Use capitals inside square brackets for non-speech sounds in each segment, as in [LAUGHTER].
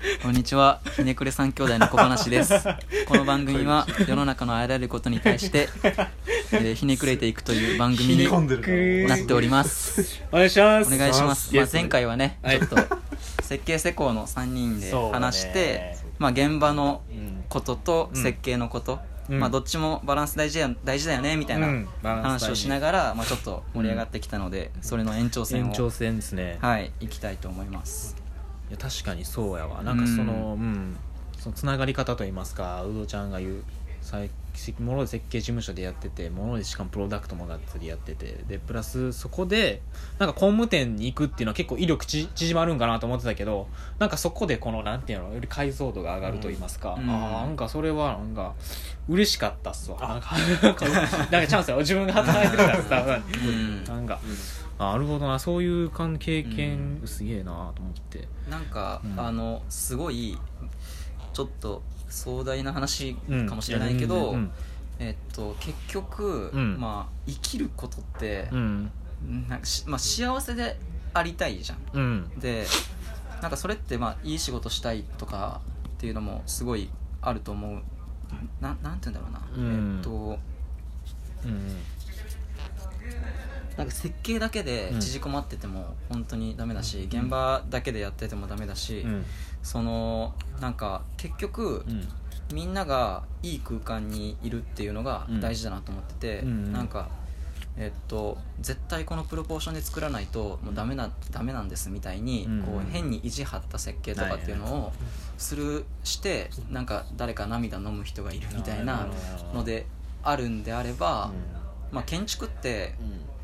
[LAUGHS] こんにちは。ひねくれ三兄弟の小話です。この番組は世の中のあらゆることに対して、えーひねくれていくという番組にな。っております。お願いします。お願いします、まあ、前回はね、はい。ちょっと設計施工の3人でそうだね。話して、まあ、現場のうんこととうん。設計のこと、うん。まあ、どっちもバランス大事や大事だよねみたいなうん。バランス大事。話をしながら、まあ、ちょっと盛り上がってきたので、それの延長線を。延長戦ですね。はい行きたいと思いますいや確かにそうやわ。なんかそのうん、そのつながり方といいますかうどちゃんが言う最もので設計事務所でやっててものでしかもプロダクトもがっつりやっててでプラスそこでなんか工務店に行くっていうのは結構威力ち縮まるんかなと思ってたけどなんかそこでこのなんていうのより解像度が上がると言いますか、うん。ああなんかそれはなんか嬉しかったっすわ。なんかなんかチャンスよ自分が働いてるからさうん。なんか、あなるほどな。そういう関経験、すげえなと思って。なんか、うん。あのすごいちょっと壮大な話かもしれないけうんど、うん。えっと、結局、うん。まあ、生きることって、うん。なんかしまあ、幸せでありたいじゃん。うん。でなんかそれって、まあ、いい仕事したいとかっていうのもすごいあると思う。ななんて言うんだろうな、うん。えっとうんなんか設計だけで縮こまってても本当にダメだし、現場だけでやっててもダメだし、うん。そのなんか結局、うん。みんながいい空間にいるっていうのがうん。大事だなと思ってて、うんなんかえっと絶対このプロポーションで作らないともうダメなダメなんですみたいに、うん。こう変に意地張った設計とかっていうのをするしてなんか誰か涙飲む人がいるみたいなのであるんであれば、まあ、建築って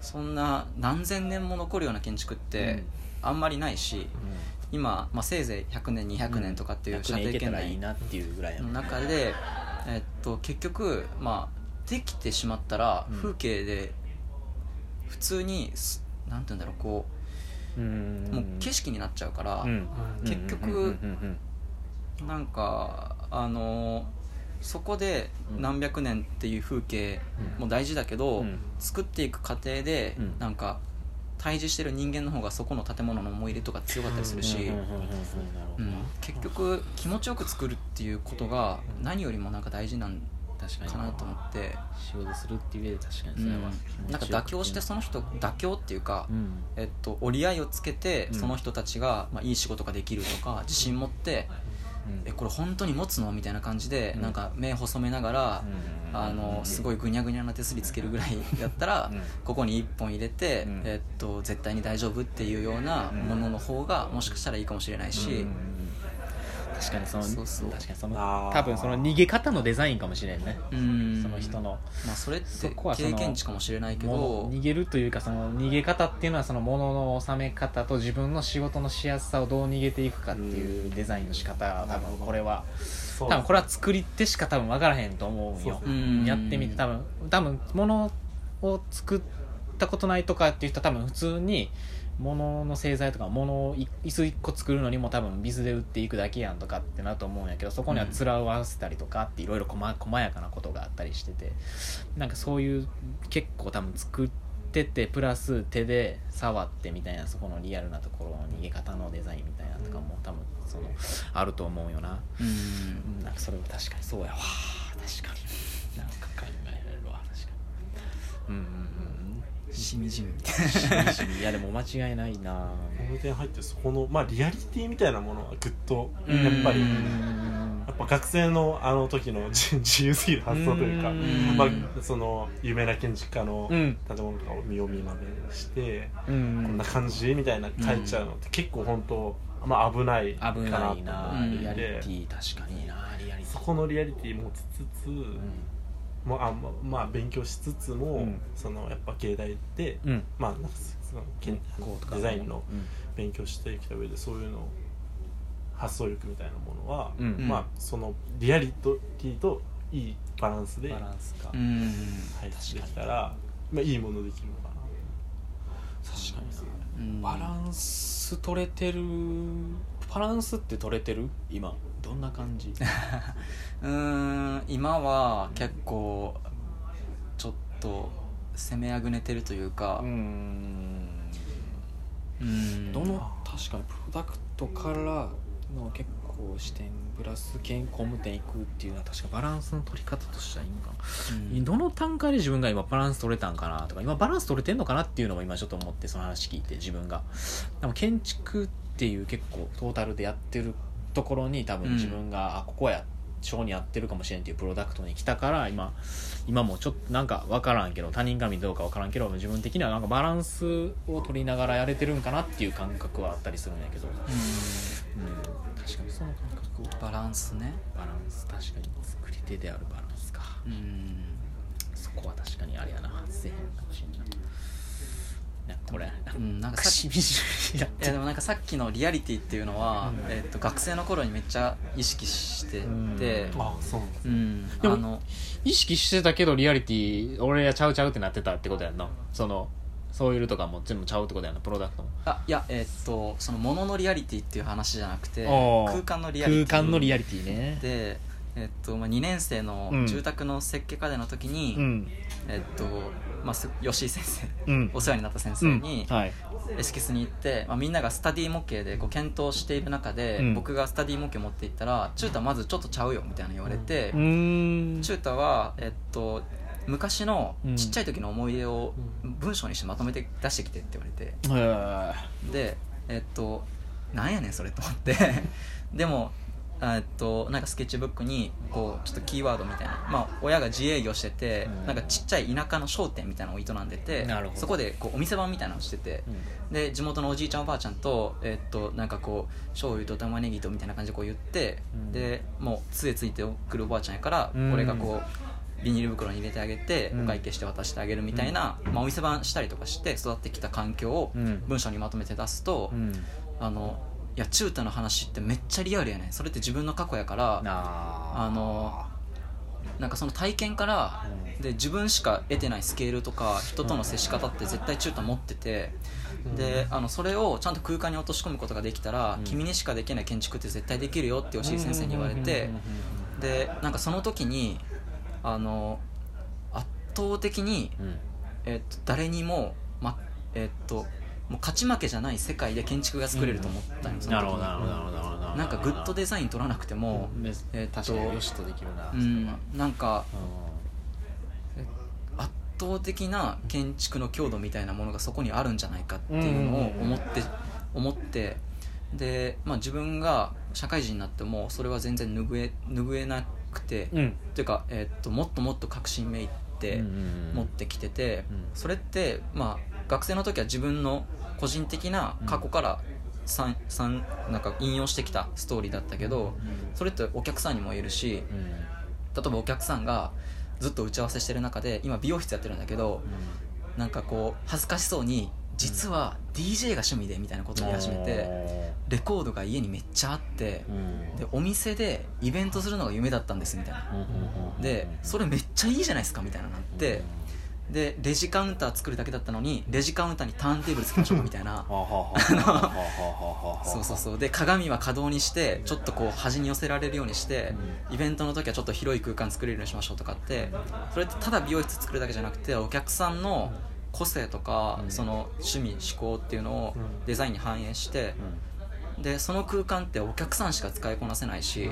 そんな何千年も残るような建築ってあんまりないし、今、まあ、せいぜい100年200年とかっていう射程圏内なっていうぐらいの中で、えっと、結局、まあ、できてしまったらうん。風景で普通にすなんて言うんだろうこうもう景色になっちゃうから、うん。結局うんうんうんなんかあのそこで何百年っていう風景も大事だけど、うん。作っていく過程で、うん。なんか対峙してる人間の方がそこの建物の思い入れとか強かったりするし、結局気持ちよく作るっていうことが何よりもなんか大事なん確かなと思って、仕事するっていう上で確かにうん。それはなんか妥協してその人妥協っていうか、うん。えっと、折り合いをつけてうん。その人たちが、まあ、いい仕事ができるとか自信持って、うんえこれ本当に持つの？みたいな感じで、うん。なんか目細めながら、うん。あのすごいぐにゃぐにゃな手すりつけるぐらいだったら、うん。ここに1本入れて、うん。えっと、絶対に大丈夫っていうようなものの方がもしかしたらいいかもしれないし、うんうんうん確かにそのそうそう。確かにその多分その逃げ方のデザインかもしれんね。うん。その人の。まあ、それってそこはその経験値かもしれないけもど。の逃げるというかその逃げ方っていうのはその物の収め方と自分の仕事のしやすさをどう逃げていくかっていうデザインの仕方多分これは。多分これは作り手しか多分分からへんと思うんよ。やってみて多分多分物を作ったことないとかっていう人は多分普通に物の製材とか物をい椅子1個作るのにも多分ビスで売っていくだけやんとかってなると思うんやけどそこには面を合わせたりとかっていろいろ細細やかなことがあったりしててなんかそういう結構多分作っててプラス手で触ってみたいなそこのリアルなところの逃げ方のデザインみたいなとかも多分そのあると思うよな。うんうんなんかそれは確かにそうやわ確かになんか考えられるわ確かにうんうんしみじみ。みたいうんしみじみ。いやでも間違いないな。この点入ってそこのまあリアリティみたいなものはぐっとうん。やっぱりうんやっぱ学生のあの時の自 [LAUGHS] 自由すぎる発想というかうん。まあ、その有名な建築家のうん。建物とかを見よう見まねして、うん。こんな感じみたいな書いちゃうのって結構本当まあ危ないか危なとなってリアリティ確かになリアリティ。そこのリアリティ持ちつつ、もうあままあ勉強しつつも、うん。そのやっぱ芸大で、うん。うんまあなんかそのうとかデザインのうん。勉強してきた上でそういうの発想力みたいなものは、うん。まあそのリアリティといいバランスでバランスか。うん。配置できたら、まあ、いいものできるのかな。確かにそううん。バランス取れてるバランスって取れてる？今どんな感じ？[LAUGHS] うーん今は結構ちょっと攻めあぐねてるというかうん。うん。どの確かにプロダクトからの結構視点プラス健康務点いくっていうのは確かバランスの取り方としてはいいんかな、うん。どの単価で自分が今バランス取れたんかなとか今バランス取れてんのかなっていうのも今ちょっと思ってその話聞いて自分が。でも建築っていう結構トータルでやってるところに多分自分が、あここや性に合ってるかもしれんっていうプロダクトに来たから今今もちょっとなんか分からんけど他人が見どうか分からんけど自分的にはなんかバランスを取りながらやれてるんかなっていう感覚はあったりするんやけど、うん、確かにその感覚をバランスね。バランス確かに作り手であるバランスか。うん。そこは確かにあれやな。せえへんかもしれんなこれ。うんなんかさっきしみじみやでもなんかさっきのリアリティっていうのは、うん。えっと学生の頃にめっちゃ意識してて。うん。あそうなんですうん。でもあの意識してたけどリアリティ俺やちゃうちゃうってなってたってことやんな。そのソイルとかも全部ちゃうってことやんな。プロダクトも。あいやえっとそのもののリアリティっていう話じゃなくて空間のリアリティ。空間のリアリティね。でえっとまあ、2年生のうん。住宅の設計課での時に、うん。えっとまあ、す吉井先生うん。お世話になった先生にうん。はい。エスキスに行って、まあ、みんながスタディ模型でこう検討している中で、うん。僕がスタディ模型持っていったら「チュータまずちょっとちゃうよ」みたいな言われて、うーん。チュータは、えっと、昔のうん。ちっちゃい時の思い出を文章にしてまとめて出してきてって言われて。でえっとなんやねんそれと思って。[LAUGHS] でもえっとなんかスケッチブックにこうちょっとキーワードみたいな、まあ、親が自営業してて、うん。なんかちっちゃい田舎の商店みたいなのを営んでてそこでこうお店番みたいなのをしてて、で地元のおじいちゃんおばあちゃんと,、えっとなんかこう醤油と玉ねぎとみたいな感じでこう言って、うん。でもう杖ついてくるおばあちゃんやから、うん。俺がこうビニール袋に入れてあげて、うん。お会計して渡してあげるみたいな、まあ、お店番したりとかして育ってきた環境をうん。文章にまとめて出すと、うん。あのいや中太の話ってめっちゃリアルやねん。それって自分の過去やからああのなんかその体験から、で自分しか得てないスケールとか人との接し方って絶対中太持ってて、であのそれをちゃんと空間に落とし込むことができたら、うん。君にしかできない建築って絶対できるよって吉井先生に言われて、でなんかその時にあの圧倒的に、うん。えっと、誰にも、まえっと、もう勝ち負けじゃない世界で建築が作れると思ったんよ、その時になるほどなるほどなるほどなるほど。なんかグッドデザイン取らなくても、めえっと確かによしとできるなうんは、なんかう圧倒的な建築の強度みたいなものがそこにあるんじゃないかっていうのを思って思って。で、まあ、自分が社会人になってもそれは全然拭え拭えなくて、んうん。っていうか、えっともっともっと確信めいってうんうんうん持ってきてて、うん。それって、まあ、学生の時は自分の個人的な過去からささんなんか引用してきたストーリーだったけど、それってお客さんにも言えるしうん。例えばお客さんがずっと打ち合わせしてる中で今美容室やってるんだけどなんかこう恥ずかしそうに実は DJ が趣味でみたいなことを言い始めてレコードが家にめっちゃあってうん。でお店でイベントするのが夢だったんですみたいな。うんうんうんでそれめっちゃいいじゃないですかみたいななってでレジカウンター作るだけだったのにレジカウンターにターンテーブルつけましょうみたいな。そうそうそうで鏡は可動にしてちょっとこう端に寄せられるようにしてイベントの時はちょっと広い空間作れるようにしましょうとかってそれってただ美容室作るだけじゃなくてお客さんの個性とかその趣味思考っていうのをデザインに反映してでその空間ってお客さんしか使いこなせないし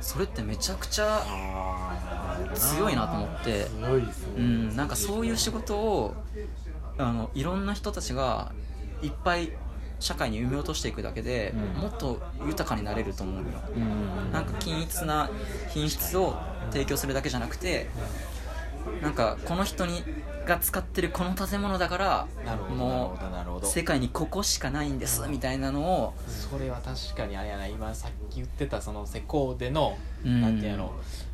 それってめちゃくちゃ強いなと思って。うん、なんかそういう仕事をあのいろんな人たちがいっぱい社会に埋め落としていくだけで、うん。もっと豊かになれると思うよ。うん。なんか均一な品質を提供するだけじゃなくてなんかこの人にが使ってるこの建物だからなるほどなるもう世界にここしかないんですみたいなのを。それは確かにあれやな今さっき言ってたその施工での、うん。なんていうの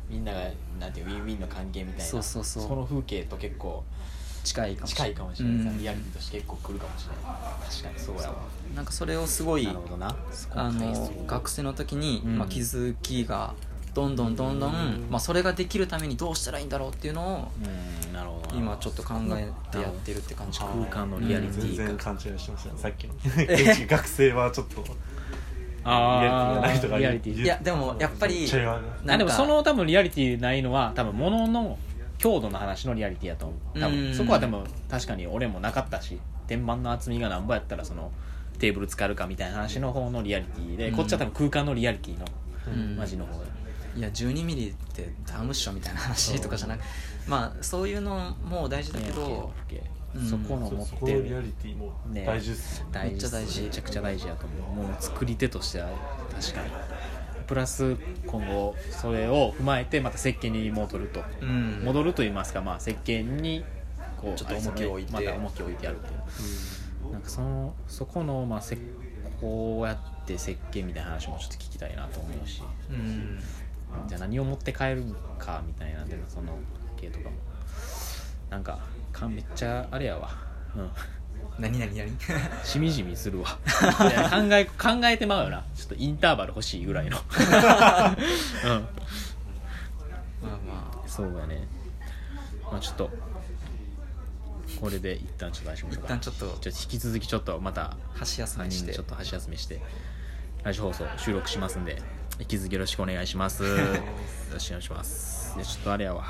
みんながなんていうウィンウィンの関係みたいな。そうそうそうの風景と結構近いかもしれない。近いかもしれない、うん。リアリティとして結構来るかもしれない。確かにそうやわ。なんかそれをすごいなるほどな。そこ。あの学生の時に、うん。まあ、気づきがどんどんどん、うん。まあ、それができるためにどうしたらいいんだろうっていうのをうんなるほどな。今ちょっと考えてやってるって感じか空間のリアリティ全然勘違いしてましたねさっきの学生はちょっとあーリアリティがない人がリアリティいやでもやっぱりでもその多分リアリティないのは多分物の強度の話のリアリティやと思う。多うん。分そこはでも確かに俺もなかったし天板の厚みがなんぼやったらそのテーブル使えるかみたいな話の方のリアリティで、うん。こっちは多分空間のリアリティのうん。マジの方で、いや12ミリってダムっしょみたいな話とかじゃなくまあそういうのも大事だけど、うん。そこのそ持そこのリアってるリティもね大事っす、大事めっちゃ大事めちゃくちゃ大事やと思う。もう作り手としては確かに。プラス今後それを踏まえてまた設計に戻ると、うん。戻ると言いますか、まあ、設計にこうちょっと重きを置いて。また重きを置いてやるっていう。なんかそのそこの、まあ、せこうやって設計みたいな話もちょっと聞きたいなと思うし。うんじゃあ何を持って帰るかみたいなその系とかも。なんかかめっちゃあれやわ。うん。何何何？[LAUGHS] しみじみするわ。[LAUGHS] 考え考えてまうよな。ちょっとインターバル欲しいぐらいの。[LAUGHS] うん。まあまそうやね。まあちょっとこれで一旦ちょっと出しましょうか。一旦ちょっと。ちょっと引き続きちょっとまたあ箸休3めして。ちょっと箸休めして。ラジオ放送収録しますんで引き続きよろしくお願いします。よろしくお願いします。でちょっとあれやわ。